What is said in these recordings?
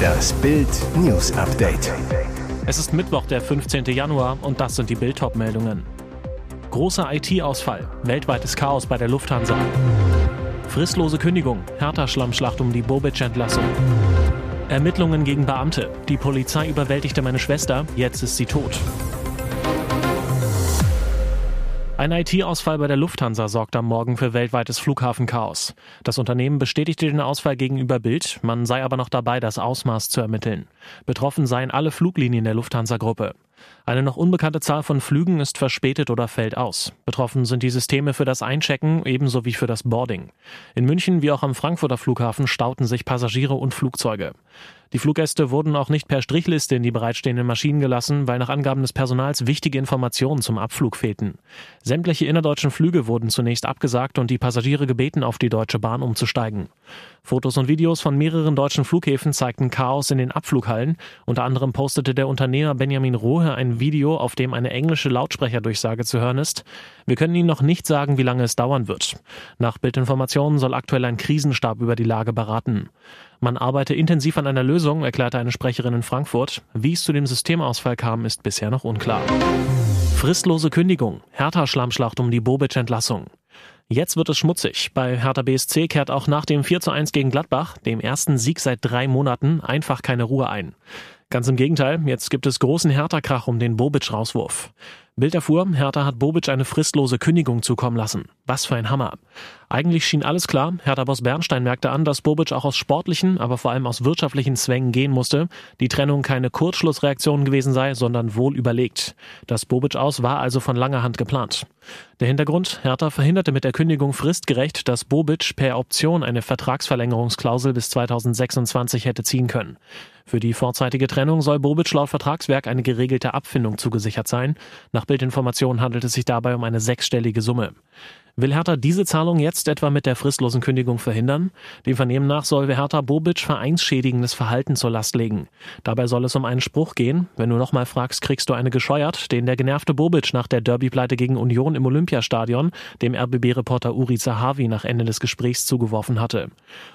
Das Bild News Update. Es ist Mittwoch, der 15. Januar und das sind die Bild meldungen Großer IT-Ausfall, weltweites Chaos bei der Lufthansa. Fristlose Kündigung, härter Schlammschlacht um die Bobic-Entlassung. Ermittlungen gegen Beamte. Die Polizei überwältigte meine Schwester, jetzt ist sie tot. Ein IT-Ausfall bei der Lufthansa sorgt am Morgen für weltweites Flughafenchaos. Das Unternehmen bestätigte den Ausfall gegenüber Bild, man sei aber noch dabei, das Ausmaß zu ermitteln. Betroffen seien alle Fluglinien der Lufthansa-Gruppe. Eine noch unbekannte Zahl von Flügen ist verspätet oder fällt aus. Betroffen sind die Systeme für das Einchecken ebenso wie für das Boarding. In München wie auch am Frankfurter Flughafen stauten sich Passagiere und Flugzeuge. Die Fluggäste wurden auch nicht per Strichliste in die bereitstehenden Maschinen gelassen, weil nach Angaben des Personals wichtige Informationen zum Abflug fehlten. Sämtliche innerdeutschen Flüge wurden zunächst abgesagt und die Passagiere gebeten, auf die Deutsche Bahn umzusteigen. Fotos und Videos von mehreren deutschen Flughäfen zeigten Chaos in den Abflughallen. Unter anderem postete der Unternehmer Benjamin Rohe ein Video, auf dem eine englische Lautsprecherdurchsage zu hören ist. Wir können Ihnen noch nicht sagen, wie lange es dauern wird. Nach Bildinformationen soll aktuell ein Krisenstab über die Lage beraten. Man arbeite intensiv an einer Lösung, erklärte eine Sprecherin in Frankfurt. Wie es zu dem Systemausfall kam, ist bisher noch unklar. Fristlose Kündigung, härter Schlammschlacht um die Bobic-Entlassung. Jetzt wird es schmutzig. Bei Hertha BSC kehrt auch nach dem 4 zu 1 gegen Gladbach, dem ersten Sieg seit drei Monaten, einfach keine Ruhe ein. Ganz im Gegenteil, jetzt gibt es großen Hertha-Krach um den Bobic-Rauswurf. Bild erfuhr, Hertha hat Bobic eine fristlose Kündigung zukommen lassen. Was für ein Hammer. Eigentlich schien alles klar. Hertha-Boss Bernstein merkte an, dass Bobic auch aus sportlichen, aber vor allem aus wirtschaftlichen Zwängen gehen musste. Die Trennung keine Kurzschlussreaktion gewesen sei, sondern wohl überlegt. Das Bobic aus war also von langer Hand geplant. Der Hintergrund, Hertha verhinderte mit der Kündigung fristgerecht, dass Bobic per Option eine Vertragsverlängerungsklausel bis 2026 hätte ziehen können. Für die vorzeitige Trennung soll Bobic laut Vertragswerk eine geregelte Abfindung zugesichert sein. Nach Bildinformationen handelt es sich dabei um eine sechsstellige Summe. Will Hertha diese Zahlung jetzt etwa mit der fristlosen Kündigung verhindern? Dem Vernehmen nach soll Hertha Bobic vereinsschädigendes Verhalten zur Last legen. Dabei soll es um einen Spruch gehen. Wenn du nochmal fragst, kriegst du eine gescheuert, den der genervte Bobic nach der Derbypleite gegen Union im Olympiastadion dem RBB-Reporter Uri Zahavi nach Ende des Gesprächs zugeworfen hatte.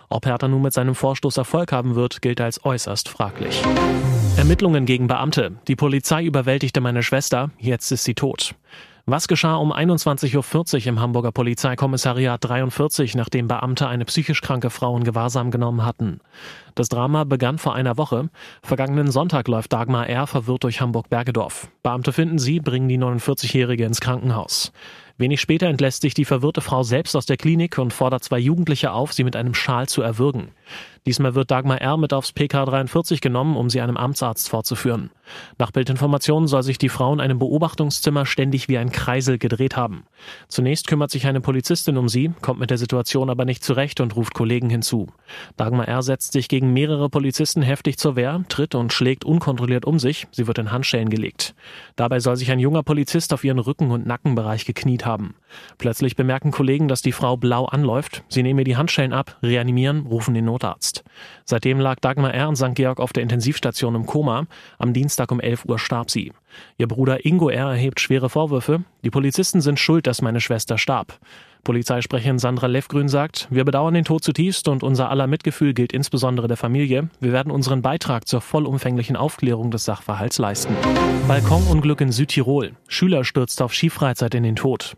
Ob Hertha nun mit seinem Vorstoß Erfolg haben wird, gilt als äußerst fraglich. Ermittlungen gegen Beamte. Die Polizei überwältigte meine Schwester. Jetzt ist sie tot. Was geschah um 21.40 Uhr im Hamburger Polizeikommissariat 43, nachdem Beamte eine psychisch kranke Frau in Gewahrsam genommen hatten? Das Drama begann vor einer Woche. Vergangenen Sonntag läuft Dagmar R. verwirrt durch Hamburg-Bergedorf. Beamte finden sie, bringen die 49-Jährige ins Krankenhaus. Wenig später entlässt sich die verwirrte Frau selbst aus der Klinik und fordert zwei Jugendliche auf, sie mit einem Schal zu erwürgen. Diesmal wird Dagmar R. mit aufs PK 43 genommen, um sie einem Amtsarzt vorzuführen. Nach Bildinformationen soll sich die Frau in einem Beobachtungszimmer ständig wie ein Kreisel gedreht haben. Zunächst kümmert sich eine Polizistin um sie, kommt mit der Situation aber nicht zurecht und ruft Kollegen hinzu. Dagmar R. setzt sich gegen mehrere Polizisten heftig zur Wehr, tritt und schlägt unkontrolliert um sich. Sie wird in Handschellen gelegt. Dabei soll sich ein junger Polizist auf ihren Rücken- und Nackenbereich gekniet haben. Plötzlich bemerken Kollegen, dass die Frau blau anläuft. Sie nehmen ihr die Handschellen ab, reanimieren, rufen den Notarzt. Seitdem lag Dagmar R. in St. Georg auf der Intensivstation im Koma. Am Dienstag um 11 Uhr starb sie. Ihr Bruder Ingo R. erhebt schwere Vorwürfe. Die Polizisten sind schuld, dass meine Schwester starb. Polizeisprecherin Sandra Leffgrün sagt, wir bedauern den Tod zutiefst und unser aller Mitgefühl gilt insbesondere der Familie. Wir werden unseren Beitrag zur vollumfänglichen Aufklärung des Sachverhalts leisten. Balkonunglück in Südtirol. Schüler stürzt auf Skifreizeit in den Tod.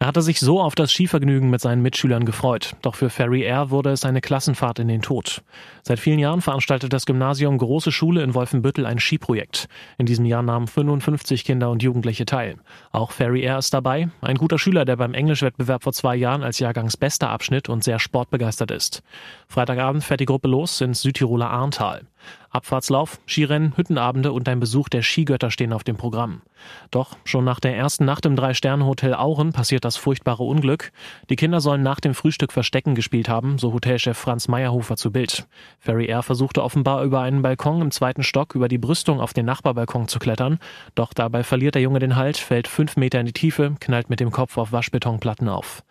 Er hatte sich so auf das Skivergnügen mit seinen Mitschülern gefreut, doch für Ferry Air wurde es eine Klassenfahrt in den Tod. Seit vielen Jahren veranstaltet das Gymnasium Große Schule in Wolfenbüttel ein Skiprojekt. In diesem Jahr nahmen 55 Kinder und Jugendliche teil. Auch Ferry Air ist dabei, ein guter Schüler, der beim Englischwettbewerb vor zwei Jahren als Jahrgangsbester abschnitt und sehr sportbegeistert ist. Freitagabend fährt die Gruppe los ins Südtiroler Arntal. Abfahrtslauf, Skirennen, Hüttenabende und ein Besuch der Skigötter stehen auf dem Programm. Doch schon nach der ersten Nacht im Drei-Sterne-Hotel Auren passiert das furchtbare Unglück. Die Kinder sollen nach dem Frühstück Verstecken gespielt haben, so Hotelchef Franz Meyerhofer zu Bild. Ferry Air versuchte offenbar über einen Balkon im zweiten Stock über die Brüstung auf den Nachbarbalkon zu klettern. Doch dabei verliert der Junge den Halt, fällt fünf Meter in die Tiefe, knallt mit dem Kopf auf Waschbetonplatten auf.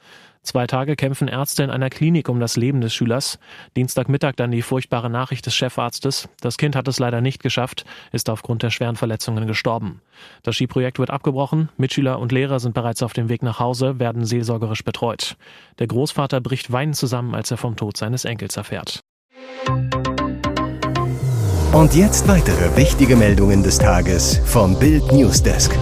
Zwei Tage kämpfen Ärzte in einer Klinik um das Leben des Schülers. Dienstagmittag dann die furchtbare Nachricht des Chefarztes. Das Kind hat es leider nicht geschafft, ist aufgrund der schweren Verletzungen gestorben. Das Skiprojekt wird abgebrochen. Mitschüler und Lehrer sind bereits auf dem Weg nach Hause, werden seelsorgerisch betreut. Der Großvater bricht weinend zusammen, als er vom Tod seines Enkels erfährt. Und jetzt weitere wichtige Meldungen des Tages vom Bild Newsdesk.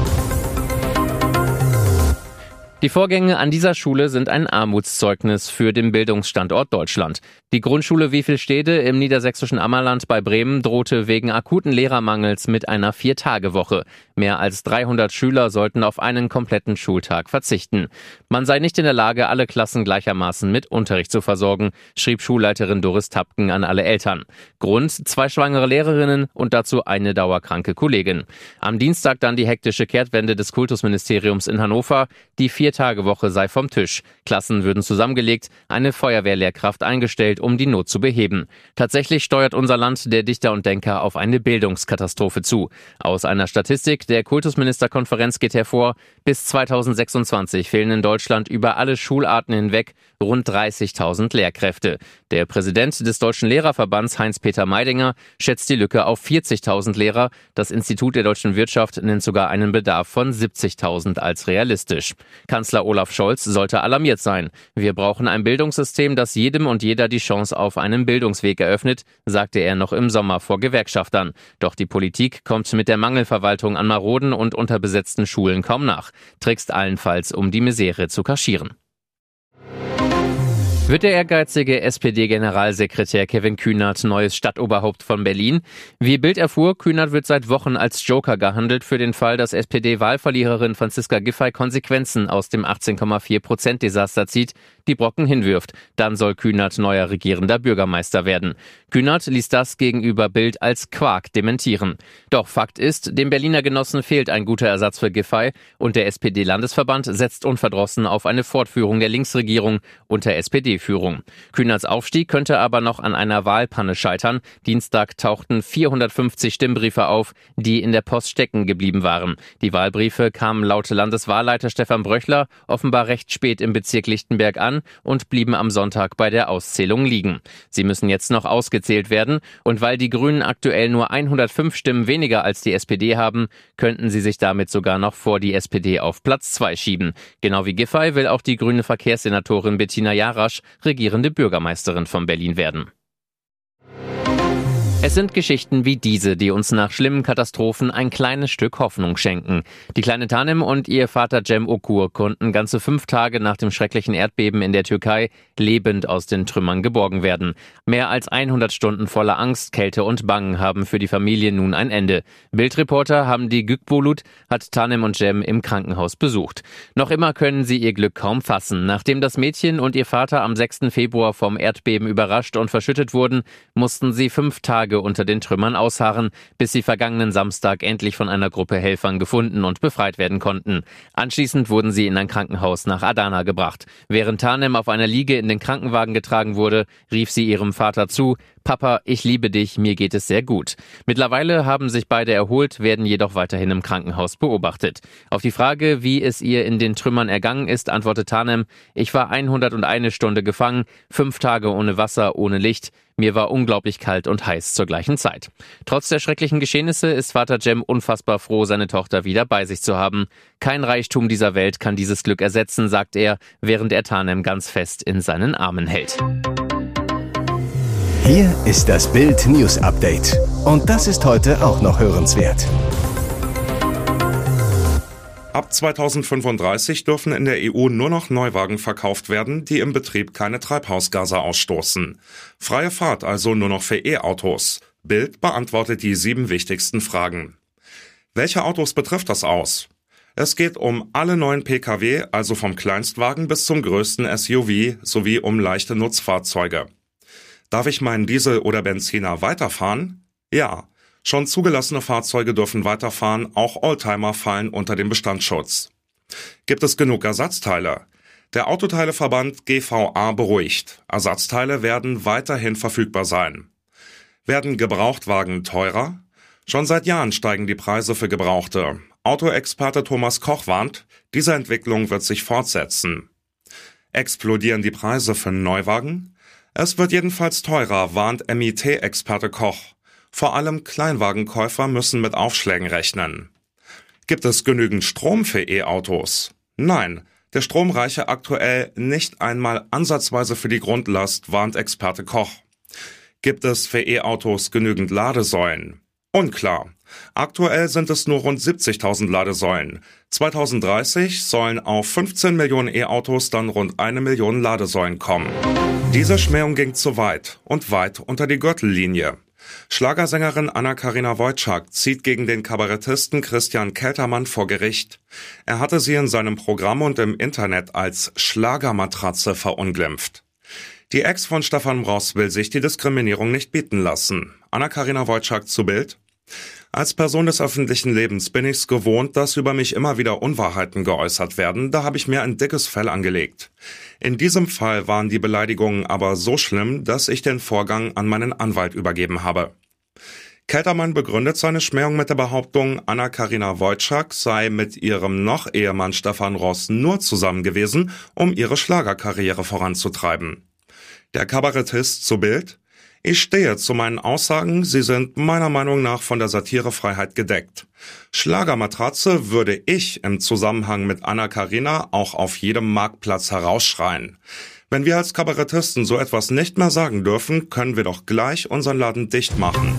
Die Vorgänge an dieser Schule sind ein Armutszeugnis für den Bildungsstandort Deutschland. Die Grundschule Wiefelstede im niedersächsischen Ammerland bei Bremen drohte wegen akuten Lehrermangels mit einer Viertagewoche. Mehr als 300 Schüler sollten auf einen kompletten Schultag verzichten. Man sei nicht in der Lage, alle Klassen gleichermaßen mit Unterricht zu versorgen, schrieb Schulleiterin Doris Tapken an alle Eltern. Grund zwei schwangere Lehrerinnen und dazu eine dauerkranke Kollegin. Am Dienstag dann die hektische Kehrtwende des Kultusministeriums in Hannover. Die vier Vier-Tage-Woche sei vom Tisch. Klassen würden zusammengelegt, eine Feuerwehrlehrkraft eingestellt, um die Not zu beheben. Tatsächlich steuert unser Land, der Dichter und Denker, auf eine Bildungskatastrophe zu. Aus einer Statistik der Kultusministerkonferenz geht hervor, bis 2026 fehlen in Deutschland über alle Schularten hinweg rund 30.000 Lehrkräfte. Der Präsident des Deutschen Lehrerverbands Heinz-Peter Meidinger schätzt die Lücke auf 40.000 Lehrer. Das Institut der deutschen Wirtschaft nennt sogar einen Bedarf von 70.000 als realistisch. Kanzler Olaf Scholz sollte alarmiert sein. Wir brauchen ein Bildungssystem, das jedem und jeder die Chance auf einen Bildungsweg eröffnet, sagte er noch im Sommer vor Gewerkschaftern. Doch die Politik kommt mit der Mangelverwaltung an maroden und unterbesetzten Schulen kaum nach, trickst allenfalls, um die Misere zu kaschieren. Wird der ehrgeizige SPD-Generalsekretär Kevin Kühnert neues Stadtoberhaupt von Berlin? Wie Bild erfuhr, Kühnert wird seit Wochen als Joker gehandelt für den Fall, dass SPD-Wahlverliererin Franziska Giffey Konsequenzen aus dem 18,4 Prozent Desaster zieht, die Brocken hinwirft. Dann soll Kühnert neuer regierender Bürgermeister werden. Kühnert ließ das gegenüber Bild als Quark dementieren. Doch Fakt ist, dem Berliner Genossen fehlt ein guter Ersatz für Giffey und der SPD-Landesverband setzt unverdrossen auf eine Fortführung der Linksregierung unter SPD SPD-Führung. Kühnerts Aufstieg könnte aber noch an einer Wahlpanne scheitern. Dienstag tauchten 450 Stimmbriefe auf, die in der Post stecken geblieben waren. Die Wahlbriefe kamen laut Landeswahlleiter Stefan Bröchler offenbar recht spät im Bezirk Lichtenberg an und blieben am Sonntag bei der Auszählung liegen. Sie müssen jetzt noch ausgezählt werden und weil die Grünen aktuell nur 105 Stimmen weniger als die SPD haben, könnten sie sich damit sogar noch vor die SPD auf Platz 2 schieben. Genau wie Giffey will auch die grüne Verkehrssenatorin Bettina Jarasch regierende Bürgermeisterin von Berlin werden. Es sind Geschichten wie diese, die uns nach schlimmen Katastrophen ein kleines Stück Hoffnung schenken. Die kleine Tanem und ihr Vater Cem Okur konnten ganze fünf Tage nach dem schrecklichen Erdbeben in der Türkei lebend aus den Trümmern geborgen werden. Mehr als 100 Stunden voller Angst, Kälte und Bangen haben für die Familie nun ein Ende. Bildreporter haben die Gükbulut, hat Tanem und Cem im Krankenhaus besucht. Noch immer können sie ihr Glück kaum fassen. Nachdem das Mädchen und ihr Vater am 6. Februar vom Erdbeben überrascht und verschüttet wurden, mussten sie fünf Tage Tage unter den Trümmern ausharren, bis sie vergangenen Samstag endlich von einer Gruppe Helfern gefunden und befreit werden konnten. Anschließend wurden sie in ein Krankenhaus nach Adana gebracht. Während Tanem auf einer Liege in den Krankenwagen getragen wurde, rief sie ihrem Vater zu, Papa, ich liebe dich, mir geht es sehr gut. Mittlerweile haben sich beide erholt, werden jedoch weiterhin im Krankenhaus beobachtet. Auf die Frage, wie es ihr in den Trümmern ergangen ist, antwortet Tanem, ich war 101 Stunde gefangen, fünf Tage ohne Wasser, ohne Licht. Mir war unglaublich kalt und heiß zur gleichen Zeit. Trotz der schrecklichen Geschehnisse ist Vater Jem unfassbar froh, seine Tochter wieder bei sich zu haben. Kein Reichtum dieser Welt kann dieses Glück ersetzen, sagt er, während er Tanem ganz fest in seinen Armen hält. Hier ist das Bild News Update. Und das ist heute auch noch hörenswert. Ab 2035 dürfen in der EU nur noch Neuwagen verkauft werden, die im Betrieb keine Treibhausgase ausstoßen. Freie Fahrt also nur noch für E-Autos. Bild beantwortet die sieben wichtigsten Fragen. Welche Autos betrifft das aus? Es geht um alle neuen Pkw, also vom Kleinstwagen bis zum größten SUV, sowie um leichte Nutzfahrzeuge. Darf ich meinen Diesel oder Benziner weiterfahren? Ja. Schon zugelassene Fahrzeuge dürfen weiterfahren, auch Oldtimer fallen unter den Bestandsschutz. Gibt es genug Ersatzteile? Der Autoteileverband GVA beruhigt. Ersatzteile werden weiterhin verfügbar sein. Werden Gebrauchtwagen teurer? Schon seit Jahren steigen die Preise für Gebrauchte. Autoexperte Thomas Koch warnt, diese Entwicklung wird sich fortsetzen. Explodieren die Preise für Neuwagen? Es wird jedenfalls teurer, warnt MIT-Experte Koch. Vor allem Kleinwagenkäufer müssen mit Aufschlägen rechnen. Gibt es genügend Strom für E-Autos? Nein, der Strom reiche aktuell nicht einmal ansatzweise für die Grundlast, warnt Experte Koch. Gibt es für E-Autos genügend Ladesäulen? Unklar. Aktuell sind es nur rund 70.000 Ladesäulen. 2030 sollen auf 15 Millionen E-Autos dann rund eine Million Ladesäulen kommen. Diese Schmähung ging zu weit und weit unter die Gürtellinie. Schlagersängerin Anna-Karina Wojcik zieht gegen den Kabarettisten Christian Keltermann vor Gericht. Er hatte sie in seinem Programm und im Internet als Schlagermatratze verunglimpft. Die Ex von Stefan Ross will sich die Diskriminierung nicht bieten lassen. Anna-Karina Wojcik zu Bild. Als Person des öffentlichen Lebens bin ich's gewohnt, dass über mich immer wieder Unwahrheiten geäußert werden, da habe ich mir ein dickes Fell angelegt. In diesem Fall waren die Beleidigungen aber so schlimm, dass ich den Vorgang an meinen Anwalt übergeben habe. Keltermann begründet seine Schmähung mit der Behauptung, Anna-Karina Wojcik sei mit ihrem noch Ehemann Stefan Ross nur zusammen gewesen, um ihre Schlagerkarriere voranzutreiben. Der Kabarettist zu Bild ich stehe zu meinen Aussagen, sie sind meiner Meinung nach von der Satirefreiheit gedeckt. Schlagermatratze würde ich im Zusammenhang mit Anna Karina auch auf jedem Marktplatz herausschreien. Wenn wir als Kabarettisten so etwas nicht mehr sagen dürfen, können wir doch gleich unseren Laden dicht machen.